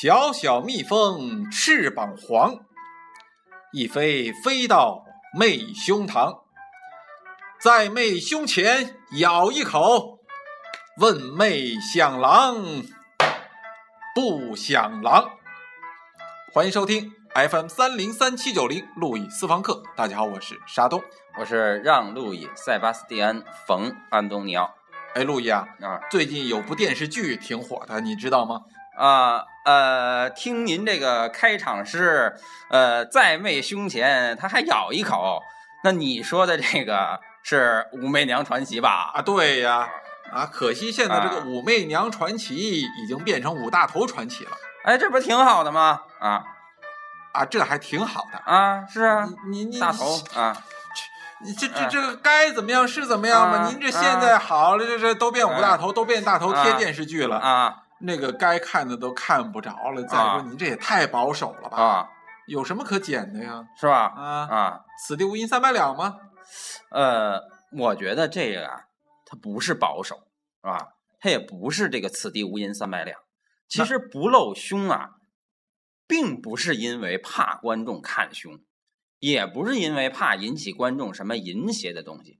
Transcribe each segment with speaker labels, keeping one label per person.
Speaker 1: 小小蜜蜂翅膀黄，一飞飞到妹胸膛，在妹胸前咬一口，问妹想郎不想狼？欢迎收听 FM 三零三七九零路易私房课。大家好，我是沙东，
Speaker 2: 我是让路易塞巴斯蒂安冯安东尼奥
Speaker 1: 哎，路易啊，
Speaker 2: 啊
Speaker 1: 最近有部电视剧挺火的，你知道吗？
Speaker 2: 啊呃，听您这个开场诗呃在妹胸前他还咬一口，那你说的这个是《武媚娘传奇》吧？
Speaker 1: 啊，对呀，啊，可惜现在这个
Speaker 2: 啊
Speaker 1: 武媚娘传奇已经变成武大头传奇了
Speaker 2: 哎，这不是挺好的吗？啊
Speaker 1: 啊，这还挺好的。
Speaker 2: 啊，是啊，
Speaker 1: 你你
Speaker 2: 大头啊，
Speaker 1: 你这这
Speaker 2: 哎
Speaker 1: 这个该怎么样是怎么样吧？
Speaker 2: 啊
Speaker 1: 您这现在好了，这这都变武大头，都变大头贴电视剧了，
Speaker 2: 啊
Speaker 1: 那个该看的都看不着了。再
Speaker 2: 啊
Speaker 1: 说您这也太保守了吧？
Speaker 2: 啊，
Speaker 1: 有什么可剪的呀？
Speaker 2: 是吧？
Speaker 1: 啊，
Speaker 2: 啊，
Speaker 1: 此地无银三百两吗？
Speaker 2: 呃，我觉得这个啊，它不是保守，是吧？它也不是这个“此地无银三百两”。其实不露胸啊，并不是因为怕观众看胸，也不是因为怕引起观众什么淫邪的东西，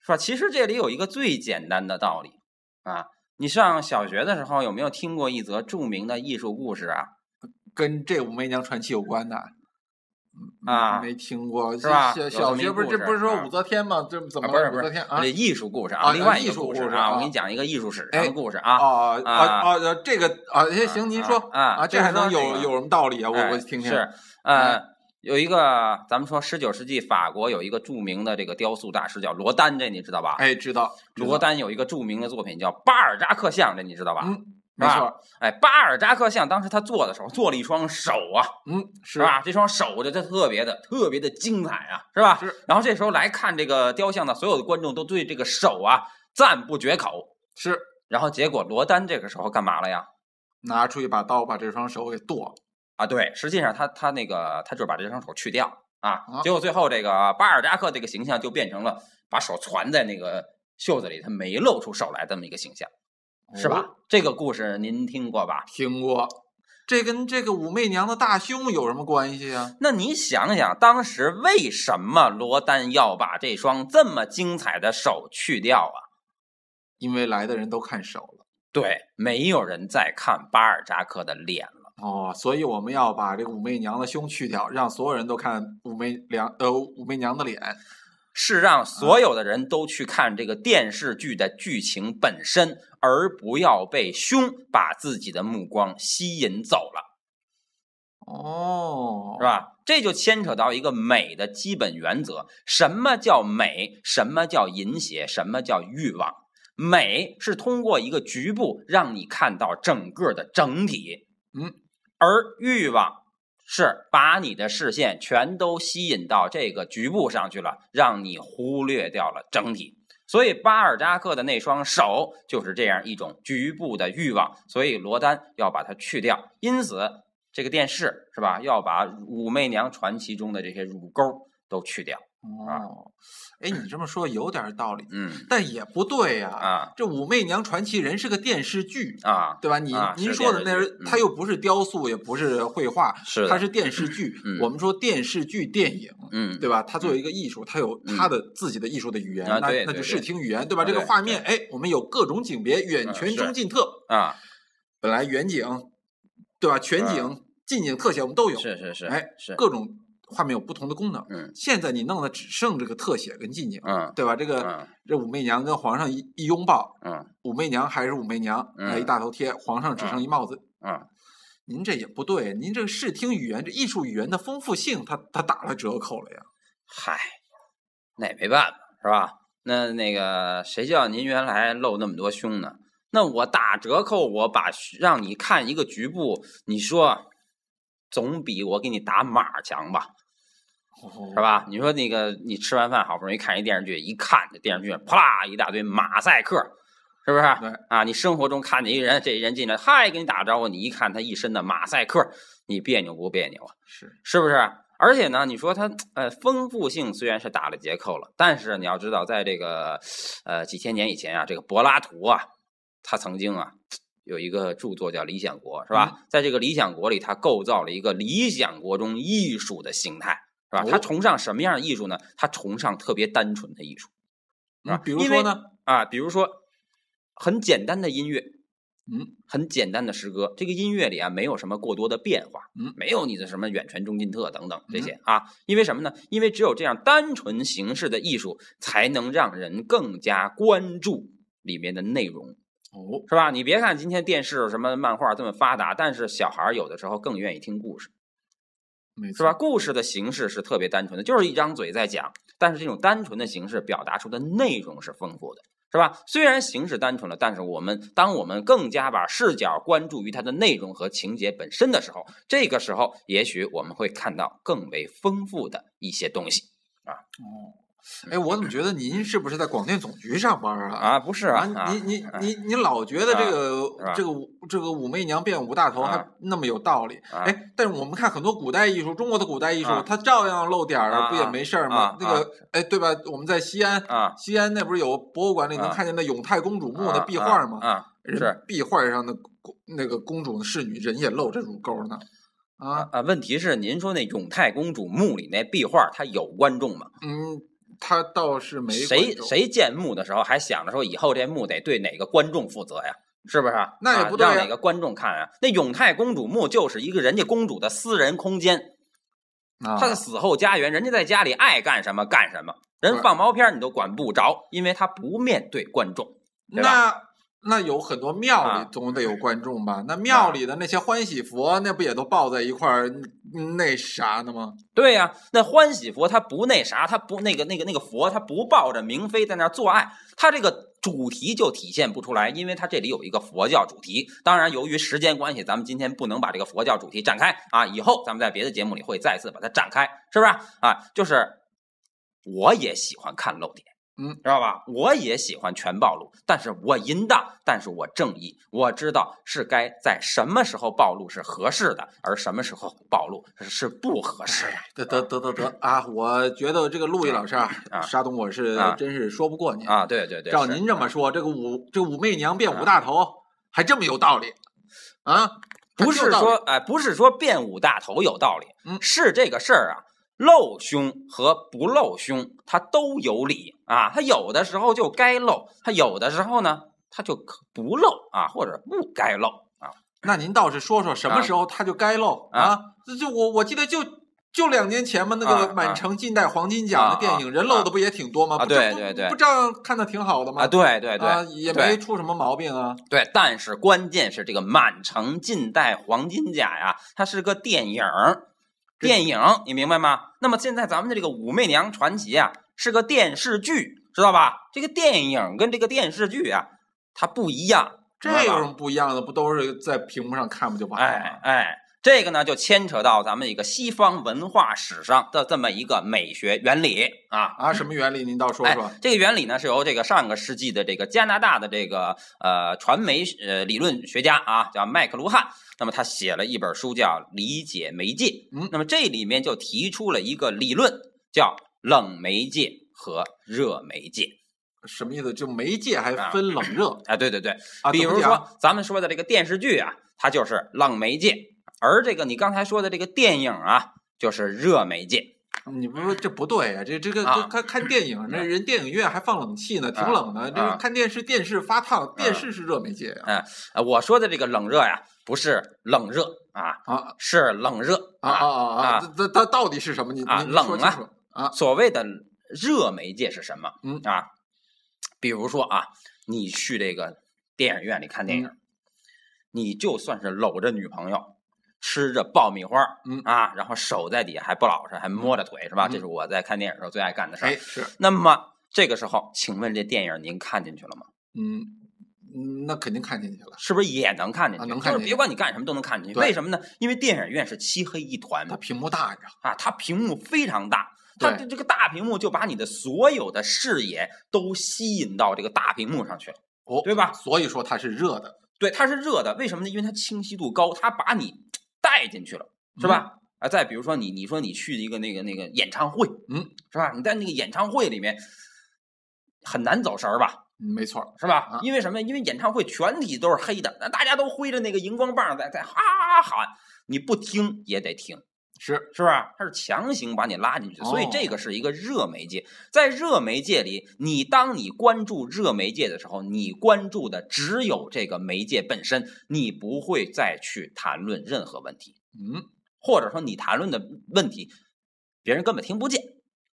Speaker 2: 是吧？其实这里有一个最简单的道理啊。你上小学的时候有没有听过一则著名的艺术故事啊？
Speaker 1: 跟这武媚娘传奇有关的？嗯
Speaker 2: 啊
Speaker 1: 没听过
Speaker 2: 是吧
Speaker 1: 小学不是这不是说
Speaker 2: 啊
Speaker 1: 武则天吗？这怎么
Speaker 2: 啊，不是
Speaker 1: 武则天啊
Speaker 2: 这？艺术故事
Speaker 1: 啊
Speaker 2: 另外
Speaker 1: 艺
Speaker 2: 一个故事
Speaker 1: 术故事
Speaker 2: 啊，我
Speaker 1: 啊
Speaker 2: 给你讲一个艺术史
Speaker 1: 哎
Speaker 2: 上的故事啊。
Speaker 1: 哦
Speaker 2: 啊
Speaker 1: 啊啊！这个啊，行行，您说
Speaker 2: 啊啊
Speaker 1: 这还能有有什么道理啊？我
Speaker 2: 哎
Speaker 1: 我听听。
Speaker 2: 是，呃，有一个咱们说十九世纪法国有一个著名的这个雕塑大师叫罗丹，这你知道吧？
Speaker 1: 哎，知道知道
Speaker 2: 罗丹有一个著名的作品叫巴尔扎克像，这你知道吧？
Speaker 1: 嗯，没错，
Speaker 2: 哎，巴尔扎克像当时他做的时候做了一双手啊，
Speaker 1: 嗯，是
Speaker 2: 是吧？这双手就就特别的特别的精彩啊，是吧？
Speaker 1: 是。
Speaker 2: 然后这时候来看这个雕像的所有的观众都对这个手啊赞不绝口。
Speaker 1: 是，
Speaker 2: 然后结果罗丹这个时候干嘛了呀？
Speaker 1: 拿出一把刀把这双手给剁了。
Speaker 2: 啊，对，实际上他他那个他就是把这双手去掉啊，
Speaker 1: 啊
Speaker 2: 结果最后这个巴尔扎克这个形象就变成了把手攒在那个袖子里，他没露出手来这么一个形象，是吧？
Speaker 1: 哦？
Speaker 2: 这个故事您听过吧？
Speaker 1: 听过。这跟这个武媚娘的大胸有什么关系啊？
Speaker 2: 那你想想，当时为什么罗丹要把这双这么精彩的手去掉啊？
Speaker 1: 因为来的人都看手了。
Speaker 2: 对，没有人再看巴尔扎克的脸了。
Speaker 1: 哦，所以我们要把这个武媚娘的胸去掉，让所有人都看武媚娘呃武媚娘的脸。
Speaker 2: 是让所有的人都去看这个电视剧的剧情本身，而不要被胸把自己的目光吸引走了，
Speaker 1: 哦，
Speaker 2: 是？吧？这就牵扯到一个美的基本原则：什么叫美？什么叫淫邪？什么叫欲望？美是通过一个局部让你看到整个的整体，
Speaker 1: 嗯，
Speaker 2: 而欲望是把你的视线全都吸引到这个局部上去了，让你忽略掉了整体。所以巴尔扎克的那双手就是这样一种局部的欲望，所以罗丹要把它去掉。因此，这个电视是吧，要把《武媚娘传奇》中的这些乳沟都去掉。
Speaker 1: 哦，哎，你这么说有点道理，
Speaker 2: 嗯
Speaker 1: 但也不对呀、
Speaker 2: 啊
Speaker 1: 这《武媚娘传奇》人是个电视剧，
Speaker 2: 啊，
Speaker 1: 对吧？你、您说的那是
Speaker 2: 剧，
Speaker 1: 它又不是雕塑，也不是绘画，
Speaker 2: 是的
Speaker 1: 它是电视剧。
Speaker 2: 嗯
Speaker 1: 我们说电视剧、电影，
Speaker 2: 嗯，
Speaker 1: 对吧？它作为一个艺术，它有它的自己的艺术的语言，那那就视听语言，对吧？这个画面，哎，我们有各种景别，远全、中、近、特。
Speaker 2: 啊，
Speaker 1: 本来远景，对吧？全景、近景、特写我们都有，
Speaker 2: 是是是，
Speaker 1: 哎，
Speaker 2: 是，
Speaker 1: 各种画面有不同的功能。
Speaker 2: 嗯
Speaker 1: 现在你弄的只剩这个特写跟近景，
Speaker 2: 嗯
Speaker 1: 对吧？这个、
Speaker 2: 嗯
Speaker 1: 这武媚娘跟皇上一一拥抱，
Speaker 2: 嗯
Speaker 1: 武媚娘还是武媚娘，
Speaker 2: 嗯
Speaker 1: 来一大头贴，皇上只剩一帽子。
Speaker 2: 嗯，
Speaker 1: 您这也不对，您这个视听语言，这艺术语言的丰富性，它它打了折扣了呀。
Speaker 2: 嗨，那也没办法，是吧？那那个谁叫您原来露那么多胸呢？那我打折扣，我把让你看一个局部，你说总比我给你打码强吧？是吧？你说那个你吃完饭好不容易看一电视剧，一看这电视剧啪啦一大堆马赛克，是不是？
Speaker 1: 对
Speaker 2: 啊，你生活中看见一人，这人进来，嗨，给你打招呼，你一看他一身的马赛克，你别扭不别扭啊？
Speaker 1: 是
Speaker 2: 是不是？而且呢，你说它呃丰富性虽然是打了折扣了，但是你要知道，在这个呃几千年以前啊，这个柏拉图啊，他曾经啊有一个著作叫《理想国》，是吧？在这个《理想国》里，他构造了一个理想国中艺术的形态，是吧？他崇尚什么样的艺术呢？他崇尚特别单纯的艺术，啊，
Speaker 1: 比如说呢？
Speaker 2: 啊，比如说很简单的音乐，
Speaker 1: 嗯，
Speaker 2: 很简单的诗歌。这个音乐里啊，没有什么过多的变化，
Speaker 1: 嗯，
Speaker 2: 没有你的什么远传中近特等等这些啊。因为什么呢？因为只有这样单纯形式的艺术，才能让人更加关注里面的内容。
Speaker 1: 哦，
Speaker 2: 是吧？你别看今天电视什么漫画这么发达，但是小孩有的时候更愿意听故事，是吧？故事的形式是特别单纯的，就是一张嘴在讲，但是这种单纯的形式表达出的内容是丰富的，是吧？虽然形式单纯了，但是我们当我们更加把视角关注于它的内容和情节本身的时候，这个时候也许我们会看到更为丰富的一些东西啊。
Speaker 1: 哦。哎，我怎么觉得您是不是在广电总局上班啊？
Speaker 2: 啊，不是啊，
Speaker 1: 您您您您老觉得这个这个这个武媚娘变武大头还那么有道理？哎，但是我们看很多古代艺术，中国的古代艺术，它照样露点儿，不也没事儿吗？那个，哎，对吧？我们在西安，西安那不是有博物馆里能看见那永泰公主墓的壁画吗？
Speaker 2: 啊，
Speaker 1: 是壁画上的公那个公主的侍女人也露着乳沟呢。啊
Speaker 2: 啊，问题是您说那永泰公主墓里那壁画，它有观众吗？
Speaker 1: 嗯。他倒是没
Speaker 2: 谁谁建墓的时候还想着说以后这墓得对哪个观众负责呀？是不是？
Speaker 1: 那也不对，
Speaker 2: 让哪个观众看啊？那永泰公主墓就是一个人家公主的私人空间，她的死后家园，人家在家里爱干什么干什么，人放毛片你都管不着，因为她不面对观众，
Speaker 1: 那。那有很多庙里总得有观众吧？那庙里的那些欢喜佛，那不也都抱在一块儿那啥呢吗？
Speaker 2: 对呀，那欢喜佛他不那啥，他不那个那个那个佛，他不抱着明妃在那做爱，他这个主题就体现不出来，因为他这里有一个佛教主题。当然，由于时间关系，咱们今天不能把这个佛教主题展开啊，以后咱们在别的节目里会再次把它展开，是不是啊？就是我也喜欢看漏点。
Speaker 1: 嗯，
Speaker 2: 知道吧？我也喜欢全暴露，但是我淫荡，但是我正义。我知道是该在什么时候暴露是合适的，而什么时候暴露是不合适
Speaker 1: 的。得得得得得啊！我觉得这个陆毅老师啊，沙东我是真是说不过您
Speaker 2: 啊。对对对，
Speaker 1: 照您这么说，这个武这武媚娘变武大头还这么有道理啊？
Speaker 2: 不是说哎，不是说变武大头有道理，
Speaker 1: 嗯，
Speaker 2: 是这个事儿啊。露胸和不露胸，它都有理啊。它有的时候就该露，它有的时候呢，它就可不露啊，或者不该露啊。
Speaker 1: 那您倒是说说，什么时候它就该露啊？就我我记得就就两年前嘛，那个满城尽带黄金甲的电影，人露的不也挺多吗？
Speaker 2: 啊，对对对，
Speaker 1: 不照样看的挺好的吗？
Speaker 2: 啊，对对对，
Speaker 1: 也没出什么毛病啊。
Speaker 2: 对，但是关键是这个满城尽带黄金甲呀，它是个电影。电影，你明白吗？那么现在咱们的这个《武媚娘传奇》啊，是个电视剧，知道吧？这个电影跟这个电视剧啊，它不一样。
Speaker 1: 这有什么不一样的？不都是在屏幕上看不就完了？
Speaker 2: 哎哎，这个呢，就牵扯到咱们一个西方文化史上的这么一个美学原理啊
Speaker 1: 啊！什么原理？您倒说说。
Speaker 2: 这个原理呢，是由这个上个世纪的这个加拿大的这个呃传媒呃理论学家啊，叫麦克卢汉。那么他写了一本书叫《理解媒介》，
Speaker 1: 嗯，
Speaker 2: 那么这里面就提出了一个理论，叫冷媒介和热媒介。
Speaker 1: 什么意思？就媒介还分冷热？
Speaker 2: 啊，对对对，比如说咱们说的这个电视剧啊，它就是冷媒介，而这个你刚才说的这个电影啊，就是热媒介。
Speaker 1: 你不说这不对啊？这这个看看电影，那人电影院还放冷气呢，挺冷的。这看电视，电视发烫，电视是热媒介
Speaker 2: 啊。嗯，我说的这个冷热呀，不是冷热啊
Speaker 1: 啊，
Speaker 2: 是冷热
Speaker 1: 啊啊啊啊！这它到底是什么？你
Speaker 2: 啊，冷啊
Speaker 1: 啊！
Speaker 2: 所谓的热媒介是什么？
Speaker 1: 嗯
Speaker 2: 啊，比如说啊，你去这个电影院里看电影，你就算是搂着女朋友。吃着爆米花，
Speaker 1: 嗯
Speaker 2: 啊，然后手在底下还不老实，还摸着腿，是吧？这是我在看电影时候最爱干的事儿。
Speaker 1: 是。
Speaker 2: 那么这个时候，请问这电影您看进去了吗？
Speaker 1: 嗯，那肯定看进去了，
Speaker 2: 是不是也能看进去？
Speaker 1: 能看。
Speaker 2: 就是别管你干什么都能看进去。为什么呢？因为电影院是漆黑一团，
Speaker 1: 它屏幕大呀，
Speaker 2: 啊，它屏幕非常大，它这个大屏幕就把你的所有的视野都吸引到这个大屏幕上去了，
Speaker 1: 哦，
Speaker 2: 对吧？
Speaker 1: 所以说它是热的，
Speaker 2: 对，它是热的。为什么呢？因为它清晰度高，它把你。带进去了，是吧？啊，再比如说你，你说你去一个那个那个演唱会，
Speaker 1: 嗯，
Speaker 2: 是吧？你在那个演唱会里面很难走神儿吧？
Speaker 1: 嗯没错，
Speaker 2: 是吧
Speaker 1: 啊？
Speaker 2: 因为什么？因为演唱会全体都是黑的，那大家都挥着那个荧光棒在在哈哈哈喊，你不听也得听。
Speaker 1: 是
Speaker 2: 是不是？它是强行把你拉进去，所以
Speaker 1: 哦
Speaker 2: 这个是一个热媒介。在热媒介里，你当你关注热媒介的时候，你关注的只有这个媒介本身，你不会再去谈论任何问题，
Speaker 1: 嗯
Speaker 2: 或者说你谈论的问题，别人根本听不见，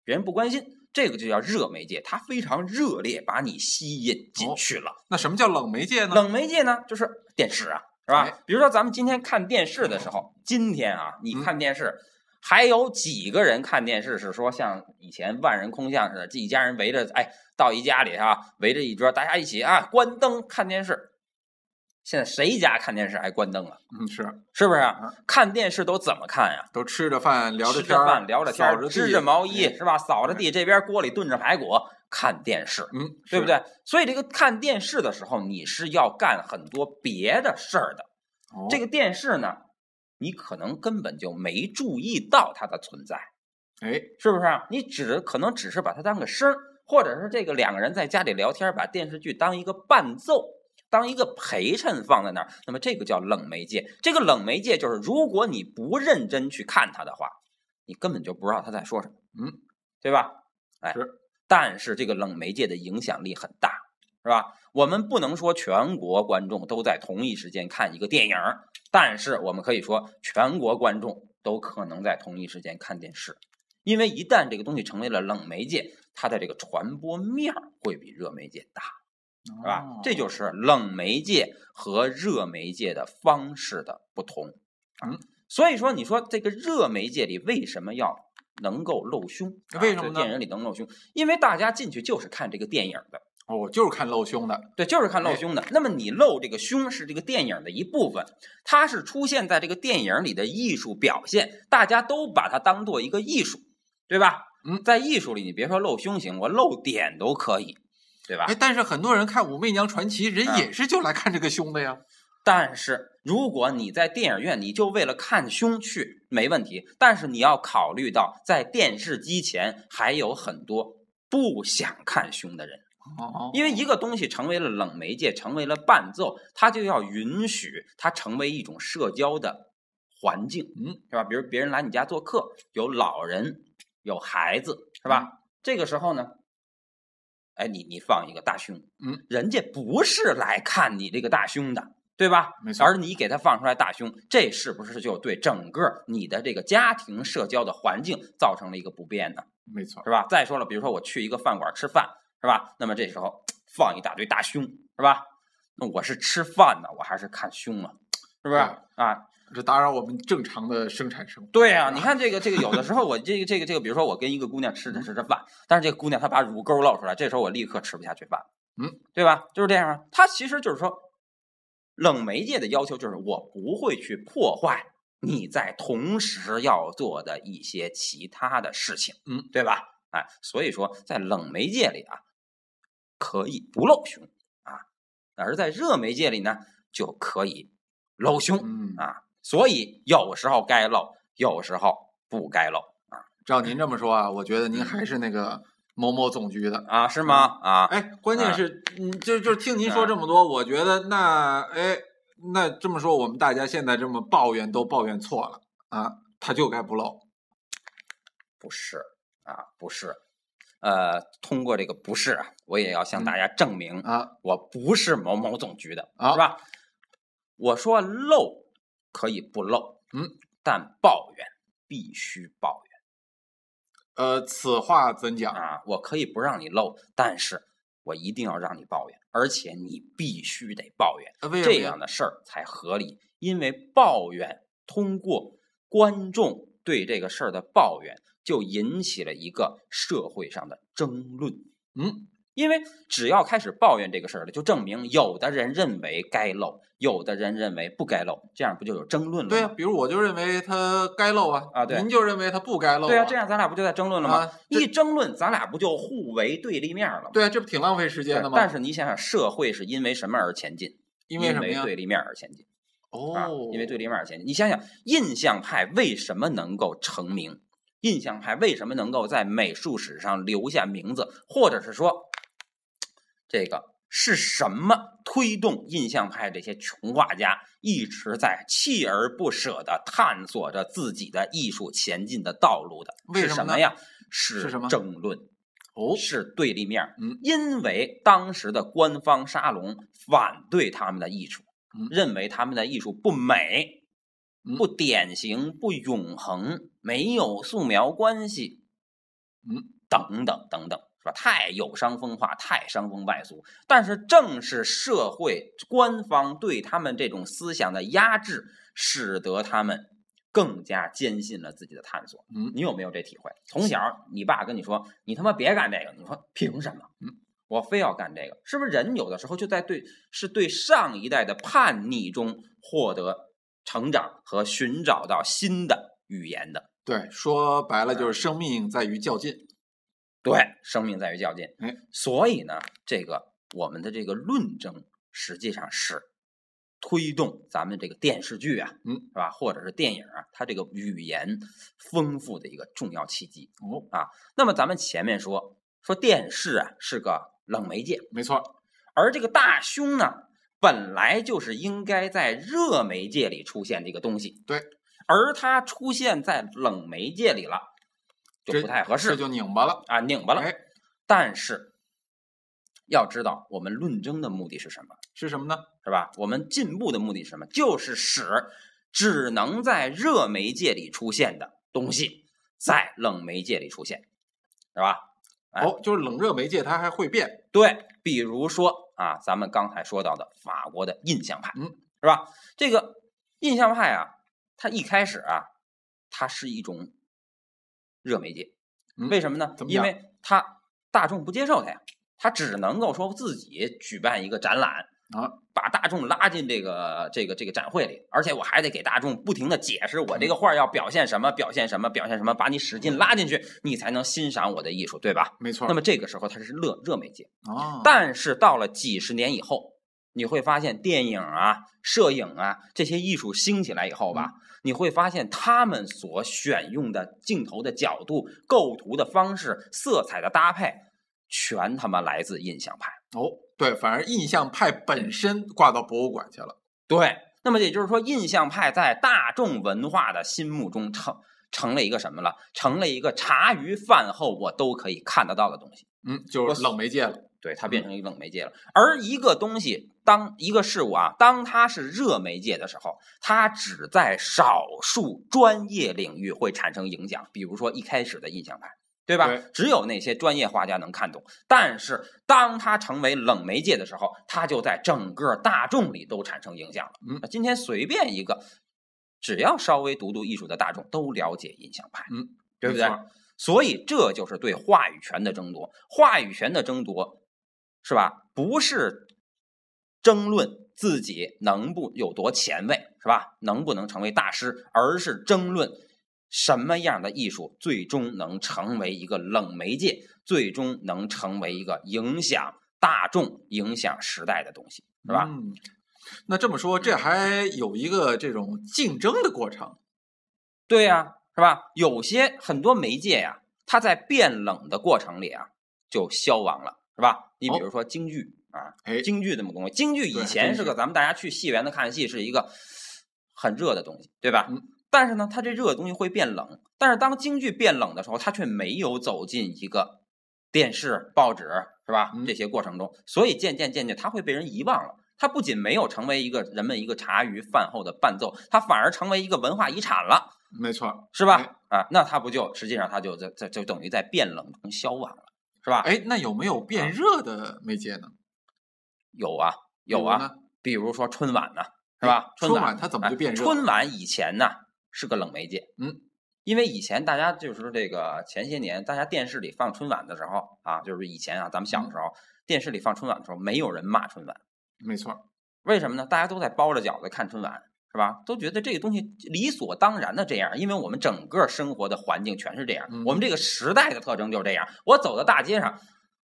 Speaker 2: 别人不关心。这个就叫热媒介，它非常热烈，把你吸引进
Speaker 1: 哦
Speaker 2: 去了。
Speaker 1: 那什么叫冷媒介呢？
Speaker 2: 冷媒介呢，就是电视啊，是吧？
Speaker 1: 哎
Speaker 2: 比如说咱们今天看电视的时候，今天啊，你看电视，还有几个人看电视是说像以前万人空巷似的，这一家人围着，哎，到一家里啊，围着一桌，大家一起啊，关灯看电视。现在谁家看电视还关灯啊？
Speaker 1: 嗯，是
Speaker 2: 是不是啊？看电视都怎么看呀？
Speaker 1: 都吃着饭聊着天
Speaker 2: 吃着饭聊着天织着毛衣
Speaker 1: 哎
Speaker 2: 是吧？扫着地，这边锅里炖着排骨，看电视。
Speaker 1: 嗯，
Speaker 2: 对不对？所以这个看电视的时候，你是要干很多别的事儿的。
Speaker 1: 哦
Speaker 2: 这个电视呢，你可能根本就没注意到它的存在，
Speaker 1: 哎，
Speaker 2: 是不是啊？你只可能只是把它当个声儿，或者是这个两个人在家里聊天，把电视剧当一个伴奏。当一个陪衬放在那儿，那么这个叫冷媒介。这个冷媒介就是，如果你不认真去看它的话，你根本就不知道他在说什么，
Speaker 1: 嗯，
Speaker 2: 对吧？哎，
Speaker 1: 是。
Speaker 2: 但是这个冷媒介的影响力很大，是吧？我们不能说全国观众都在同一时间看一个电影，但是我们可以说全国观众都可能在同一时间看电视，因为一旦这个东西成为了冷媒介，它的这个传播面儿会比热媒介大。是吧？
Speaker 1: 哦
Speaker 2: 这就是冷媒介和热媒介的方式的不同。
Speaker 1: 嗯，
Speaker 2: 所以说，你说这个热媒介里为什么要能够露胸？啊
Speaker 1: 为什么呢
Speaker 2: 电影里能露胸？因为大家进去就是看这个电影的，
Speaker 1: 哦，就是看露胸的，
Speaker 2: 对，就是看露
Speaker 1: 哎
Speaker 2: 胸的。那么你露这个胸是这个电影的一部分，它是出现在这个电影里的艺术表现，大家都把它当做一个艺术，对吧？
Speaker 1: 嗯
Speaker 2: 在艺术里，你别说露胸行，我露点都可以，对吧？
Speaker 1: 哎，但是很多人看《武媚娘传奇》，人
Speaker 2: 啊
Speaker 1: 也是就来看这个胸的呀。
Speaker 2: 但是如果你在电影院，你就为了看胸去，没问题。但是你要考虑到，在电视机前还有很多不想看胸的人，
Speaker 1: 哦，
Speaker 2: 因为一个东西成为了冷媒介，成为了伴奏，它就要允许它成为一种社交的环境，
Speaker 1: 嗯，
Speaker 2: 是吧？比如别人来你家做客，有老人，有孩子，是吧？这个时候呢，哎，你你放一个大胸，
Speaker 1: 嗯，
Speaker 2: 人家不是来看你这个大胸的，对吧？
Speaker 1: 没错
Speaker 2: 而你给他放出来大胸，这是不是就对整个你的这个家庭社交的环境造成了一个不便呢？
Speaker 1: 没错，
Speaker 2: 是吧？再说了，比如说我去一个饭馆吃饭，是吧？那么这时候放一大堆大胸，是吧？那我是吃饭呢，我还是看胸啊？是不是啊？
Speaker 1: 这打扰我们正常的生产生活。
Speaker 2: 对啊、你看这个这个，有的时候我这个这个这个，比如说我跟一个姑娘吃着吃着饭，但是这个姑娘她把乳沟露出来，这时候我立刻吃不下去饭，
Speaker 1: 嗯，
Speaker 2: 对吧？就是这样啊。她其实就是说，冷媒介的要求就是我不会去破坏你在同时要做的一些其他的事情，
Speaker 1: 嗯，
Speaker 2: 对吧？哎，所以说在冷媒介里啊，可以不露胸啊，而在热媒介里呢，就可以露胸。
Speaker 1: 嗯
Speaker 2: 啊，所以有时候该露，有时候不该露啊
Speaker 1: 照您这么说啊，我觉得您还是那个某某总局的。
Speaker 2: 啊，是吗？啊，
Speaker 1: 哎，关键是，嗯，就就听您说这么多，我觉得那，哎，那这么说，我们大家现在这么抱怨都抱怨错了啊，他就该不漏。
Speaker 2: 不是啊，不是。呃，通过这个不是啊，我也要向大家证明，
Speaker 1: 啊
Speaker 2: 我不是某某总局的，
Speaker 1: 啊
Speaker 2: 是吧？我说漏可以不漏，
Speaker 1: 嗯，
Speaker 2: 但抱怨必须抱怨
Speaker 1: 呃，此话怎讲？
Speaker 2: 啊！我可以不让你漏，但是我一定要让你抱怨，而且你必须得抱怨。这样的事儿才合理，因为抱怨通过观众对这个事儿的抱怨，就引起了一个社会上的争论。
Speaker 1: 嗯，
Speaker 2: 因为只要开始抱怨这个事儿了，就证明有的人认为该露，有的人认为不该露，这样不就有争论了吗？
Speaker 1: 对呀、比如我就认为他该露啊，
Speaker 2: 啊对
Speaker 1: 您就认为他不该露
Speaker 2: 对啊，
Speaker 1: 啊，
Speaker 2: 这样咱俩不就在争论了吗？
Speaker 1: 啊
Speaker 2: 一争论，咱俩不就互为对立面了吗？
Speaker 1: 对啊，这不挺浪费时间的吗？
Speaker 2: 但是你想想，社会是因为什么而前进？
Speaker 1: 因为什么呀？
Speaker 2: 对立面而前进。啊
Speaker 1: 哦，，
Speaker 2: 因为对立面而前进。你想想，印象派为什么能够成名？印象派为什么能够在美术史上留下名字？或者是说，这个是什么推动印象派这些穷画家一直在锲而不舍地探索着自己的艺术前进的道路的？
Speaker 1: 为什么
Speaker 2: 呀？
Speaker 1: 是什么
Speaker 2: 争论，
Speaker 1: 哦，
Speaker 2: 是对立面。
Speaker 1: 嗯
Speaker 2: 因为当时的官方沙龙反对他们的艺术，
Speaker 1: 嗯
Speaker 2: 认为他们的艺术不美、
Speaker 1: 嗯
Speaker 2: 不典型、不永恒，没有素描关系，
Speaker 1: 嗯，
Speaker 2: 等等等等，是吧？太有伤风化，太伤风败俗。但是正是社会官方对他们这种思想的压制，使得他们更加坚信了自己的探索。
Speaker 1: 嗯
Speaker 2: 你有没有这体会？从小你爸跟你说，你他妈别干这个，你说凭什么？
Speaker 1: 嗯，
Speaker 2: 我非要干这个，是不是？人有的时候就在对是对上一代的叛逆中获得成长和寻找到新的语言的。
Speaker 1: 对，说白了就是生命在于较劲。
Speaker 2: 对，生命在于较劲。
Speaker 1: 哎，
Speaker 2: 所以呢，这个我们的这个论证实际上是推动咱们这个电视剧啊，
Speaker 1: 嗯，
Speaker 2: 是吧？或者是电影啊，它这个语言丰富的一个重要契机
Speaker 1: 哦，
Speaker 2: 啊。那么咱们前面说说电视啊是个冷媒介，
Speaker 1: 没错，
Speaker 2: 而这个大胸呢，本来就是应该在热媒介里出现的一个东西，
Speaker 1: 对，
Speaker 2: 而它出现在冷媒介里了，就不太合适
Speaker 1: 这就拧巴了。
Speaker 2: 啊，拧巴了。
Speaker 1: 哎，
Speaker 2: 但是要知道，我们论争的目的是什么？
Speaker 1: 是什么呢？
Speaker 2: 是吧？我们进步的目的是什么？就是使只能在热媒介里出现的东西，在冷媒介里出现，是吧？哎
Speaker 1: 哦，就是冷热媒介它还会变。
Speaker 2: 对，比如说啊，咱们刚才说到的法国的印象派，
Speaker 1: 嗯，
Speaker 2: 是吧？这个印象派啊，它一开始啊，它是一种热媒介，
Speaker 1: 嗯
Speaker 2: 为什么呢？因为它大众不接受它呀，它只能够说自己举办一个展览
Speaker 1: 啊，
Speaker 2: 把大众拉进这个这个这个展会里，而且我还得给大众不停的解释我这个画要表现什么，表现什么，表现什么，把你使劲拉进去，你才能欣赏我的艺术，对吧？
Speaker 1: 没错。
Speaker 2: 那么这个时候它是热热媒介。
Speaker 1: 啊，
Speaker 2: 但是到了几十年以后，你会发现电影啊、摄影啊这些艺术兴起来以后吧，你会发现他们所选用的镜头的角度、构图的方式、色彩的搭配，全他妈来自印象派。
Speaker 1: 哦，对，反而印象派本身挂到博物馆去了。
Speaker 2: 对，那么也就是说，印象派在大众文化的心目中成成了一个什么了？成了一个茶余饭后我都可以看得到的东西。
Speaker 1: 嗯，就是冷媒介了。
Speaker 2: 对，它变成一个冷媒介了。而一个东西，当一个事物啊，当它是热媒介的时候，它只在少数专业领域会产生影响。比如说一开始的印象派，对吧？只有那些专业画家能看懂。但是当它成为冷媒介的时候，它就在整个大众里都产生影响了。
Speaker 1: 嗯
Speaker 2: 今天随便一个，只要稍微读读艺术的大众都了解印象派，
Speaker 1: 嗯，
Speaker 2: 对不对？所以这就是对话语权的争夺。话语权的争夺，是吧？不是争论自己能不有多前卫，是吧？能不能成为大师，而是争论什么样的艺术最终能成为一个冷媒介，最终能成为一个影响大众、影响时代的东西，是吧？
Speaker 1: 嗯，那这么说，这还有一个这种竞争的过程。
Speaker 2: 对呀、是吧？有些很多媒介呀、它在变冷的过程里啊，就消亡了，是吧？你比如说京剧啊，
Speaker 1: 哎，
Speaker 2: 京剧这么东西，京剧以前
Speaker 1: 是
Speaker 2: 是个咱们大家去戏园子看戏是一个很热的东西，对吧？
Speaker 1: 嗯
Speaker 2: 但是呢，它这热的东西会变冷，但是当京剧变冷的时候，它却没有走进一个电视、报纸，是吧？
Speaker 1: 嗯
Speaker 2: 这些过程中，所以渐渐渐渐，它会被人遗忘了。它不仅没有成为一个人们一个茶余饭后的伴奏，它反而成为一个文化遗产了。
Speaker 1: 没错。
Speaker 2: 是吧？啊，那它不就实际上它就在在就等于在变冷中消亡了，是吧？
Speaker 1: 哎，那有没有变热的媒介呢？
Speaker 2: 有啊，有啊，比如说春晚呢，是吧？
Speaker 1: 春
Speaker 2: 晚
Speaker 1: 晚它怎么就
Speaker 2: 哎
Speaker 1: 变热？
Speaker 2: 春晚以前呢是个冷媒介，
Speaker 1: 嗯，
Speaker 2: 因为以前大家就是这个前些年大家电视里放春晚的时候啊，就是以前啊咱们小的时候、电视里放春晚的时候，没有人骂春晚，
Speaker 1: 没错。
Speaker 2: 为什么呢？大家都在包着饺子看春晚。是吧？都觉得这个东西理所当然的这样，因为我们整个生活的环境全是这样，
Speaker 1: 嗯
Speaker 2: 我们这个时代的特征就是这样。我走到大街上，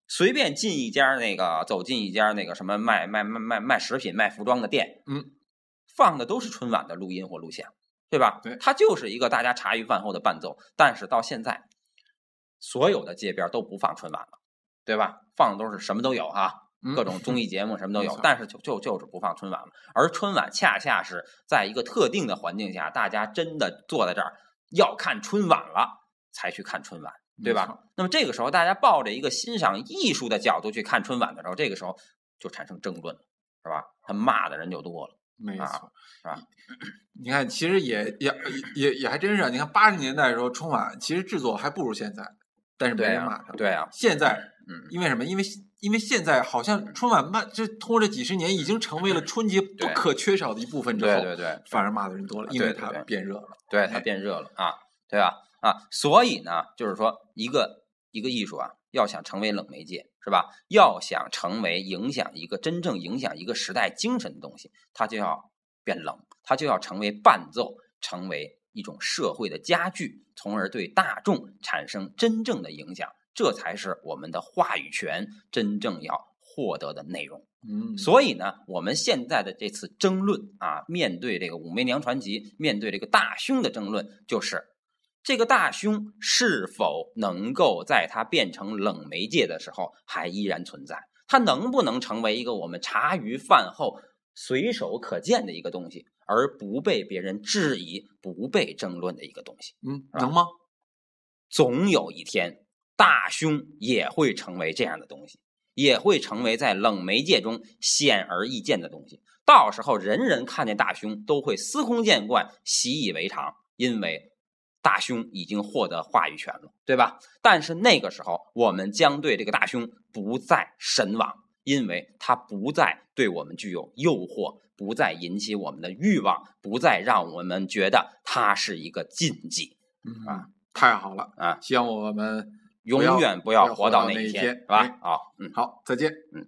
Speaker 2: 随便进一家那个走进一家那个什么卖卖卖卖卖食品、卖服装的店，
Speaker 1: 嗯，
Speaker 2: 放的都是春晚的录音或录像，对吧？
Speaker 1: 对
Speaker 2: 它就是一个大家茶余饭后的伴奏。但是到现在，所有的街边都不放春晚了，对吧？放的都是什么都有哈，各种综艺节目什么都有，但是就就就是不放春晚了。而春晚恰恰是在一个特定的环境下，大家真的坐在这儿要看春晚了，才去看春晚，对吧？那么这个时候，大家抱着一个欣赏艺术的角度去看春晚的时候，这个时候就产生争论了，是吧？他骂的人就多了。啊
Speaker 1: 没错，
Speaker 2: 是吧？
Speaker 1: 你看，其实也也也也还真是啊。你看八十年代的时候，春晚其实制作还不如现在，但是没人骂他。
Speaker 2: 对啊，
Speaker 1: 现在
Speaker 2: 嗯，
Speaker 1: 因为什么？因为因为现在好像春晚慢，这通过这几十年已经成为了春节不可缺少的一部分之后，
Speaker 2: 对对对，
Speaker 1: 反而骂的人多了，因为它变热了。
Speaker 2: 对，它变热了啊，对吧？啊，所以呢，就是说，一个一个艺术啊，要想成为冷媒介，是吧？要想成为影响一个真正影响一个时代精神的东西，它就要变冷，它就要成为伴奏，成为一种社会的家具，从而对大众产生真正的影响，这才是我们的话语权真正要获得的内容。
Speaker 1: 嗯，
Speaker 2: 所以呢，我们现在的这次争论啊，面对这个武媚娘传奇，面对这个大凶的争论，就是这个大凶是否能够在它变成冷媒介的时候还依然存在？它能不能成为一个我们茶余饭后随手可见的一个东西，而不被别人质疑、不被争论的一个东西？
Speaker 1: 嗯，能吗？
Speaker 2: 总有一天，大胸也会成为这样的东西，也会成为在冷媒介中显而易见的东西。到时候，人人看见大胸都会司空见惯、习以为常，因为大胸已经获得话语权了，对吧？但是那个时候，我们将对这个大胸不再神往，因为它不再对我们具有诱惑，不再引起我们的欲望，不再让我们觉得它是一个禁忌
Speaker 1: 嗯
Speaker 2: 啊，
Speaker 1: 太好了，
Speaker 2: 啊。
Speaker 1: 希望我们
Speaker 2: 永远不要活
Speaker 1: 到那一天，
Speaker 2: 是吧
Speaker 1: 哎？
Speaker 2: 好，嗯。
Speaker 1: 好，再见。
Speaker 2: 嗯